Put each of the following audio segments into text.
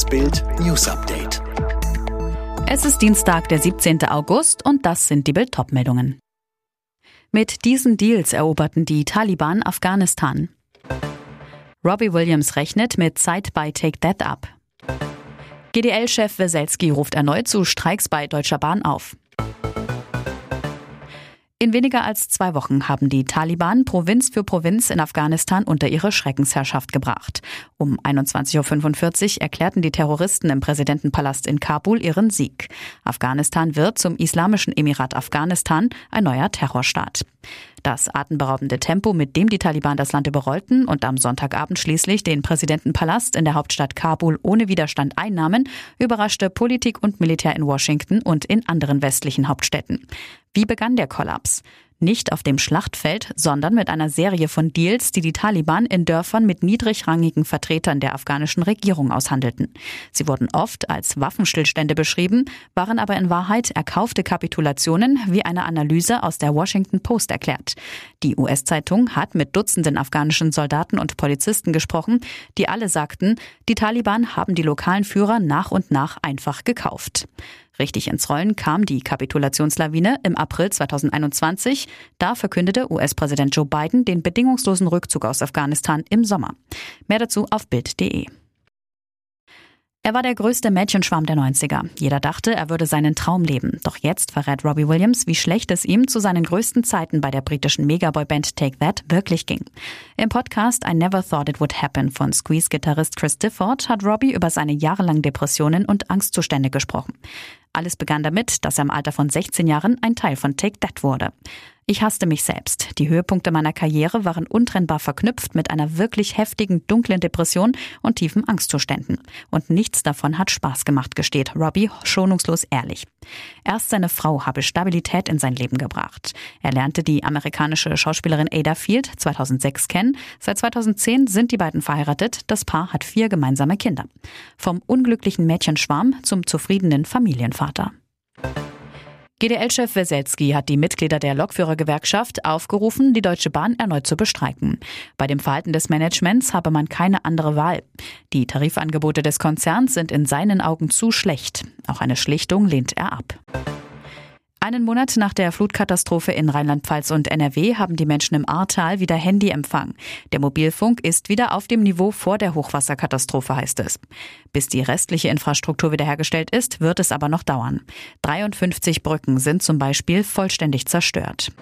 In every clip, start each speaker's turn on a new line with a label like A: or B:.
A: Das Bild News Update.
B: Es ist Dienstag, der 17. August und das sind die Bild meldungen Mit diesen Deals eroberten die Taliban Afghanistan. Robbie Williams rechnet mit Zeit bei Take That ab. GDL-Chef Weselski ruft erneut zu Streiks bei Deutscher Bahn auf. In weniger als zwei Wochen haben die Taliban Provinz für Provinz in Afghanistan unter ihre Schreckensherrschaft gebracht. Um 21.45 Uhr erklärten die Terroristen im Präsidentenpalast in Kabul ihren Sieg. Afghanistan wird zum Islamischen Emirat Afghanistan, ein neuer Terrorstaat. Das atemberaubende Tempo, mit dem die Taliban das Land überrollten und am Sonntagabend schließlich den Präsidentenpalast in der Hauptstadt Kabul ohne Widerstand einnahmen, überraschte Politik und Militär in Washington und in anderen westlichen Hauptstädten. Wie begann der Kollaps? Nicht auf dem Schlachtfeld, sondern mit einer Serie von Deals, die die Taliban in Dörfern mit niedrigrangigen Vertretern der afghanischen Regierung aushandelten. Sie wurden oft als Waffenstillstände beschrieben, waren aber in Wahrheit erkaufte Kapitulationen, wie eine Analyse aus der Washington Post erklärt. Die US-Zeitung hat mit Dutzenden afghanischen Soldaten und Polizisten gesprochen, die alle sagten, die Taliban haben die lokalen Führer nach und nach einfach gekauft. Richtig ins Rollen kam die Kapitulationslawine im April 2021. Da verkündete US-Präsident Joe Biden den bedingungslosen Rückzug aus Afghanistan im Sommer. Mehr dazu auf Bild.de. Er war der größte Mädchenschwarm der 90er. Jeder dachte, er würde seinen Traum leben. Doch jetzt verrät Robbie Williams, wie schlecht es ihm zu seinen größten Zeiten bei der britischen Megaboy-Band Take That wirklich ging. Im Podcast I Never Thought It Would Happen von Squeeze-Gitarrist Chris Difford hat Robbie über seine jahrelangen Depressionen und Angstzustände gesprochen. Alles begann damit, dass er im Alter von 16 Jahren ein Teil von Take That wurde. Ich hasste mich selbst. Die Höhepunkte meiner Karriere waren untrennbar verknüpft mit einer wirklich heftigen, dunklen Depression und tiefen Angstzuständen. Und nichts davon hat Spaß gemacht, gesteht Robbie schonungslos ehrlich. Erst seine Frau habe Stabilität in sein Leben gebracht. Er lernte die amerikanische Schauspielerin Ada Field 2006 kennen. Seit 2010 sind die beiden verheiratet. Das Paar hat vier gemeinsame Kinder. Vom unglücklichen Mädchenschwarm zum zufriedenen Familienvater. GDL-Chef Weselski hat die Mitglieder der Lokführergewerkschaft aufgerufen, die Deutsche Bahn erneut zu bestreiken. Bei dem Verhalten des Managements habe man keine andere Wahl. Die Tarifangebote des Konzerns sind in seinen Augen zu schlecht. Auch eine Schlichtung lehnt er ab. Einen Monat nach der Flutkatastrophe in Rheinland-Pfalz und NRW haben die Menschen im Ahrtal wieder Handyempfang. Der Mobilfunk ist wieder auf dem Niveau vor der Hochwasserkatastrophe, heißt es. Bis die restliche Infrastruktur wiederhergestellt ist, wird es aber noch dauern. 53 Brücken sind zum Beispiel vollständig zerstört.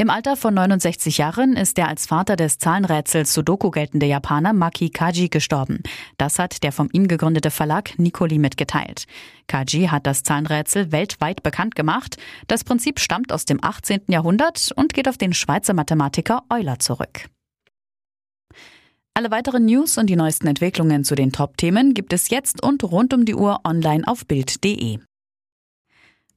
B: Im Alter von 69 Jahren ist der als Vater des Zahlenrätsels Sudoku geltende Japaner Maki Kaji gestorben. Das hat der von ihm gegründete Verlag Nikoli mitgeteilt. Kaji hat das Zahlenrätsel weltweit bekannt gemacht. Das Prinzip stammt aus dem 18. Jahrhundert und geht auf den Schweizer Mathematiker Euler zurück. Alle weiteren News und die neuesten Entwicklungen zu den Top-Themen gibt es jetzt und rund um die Uhr online auf Bild.de.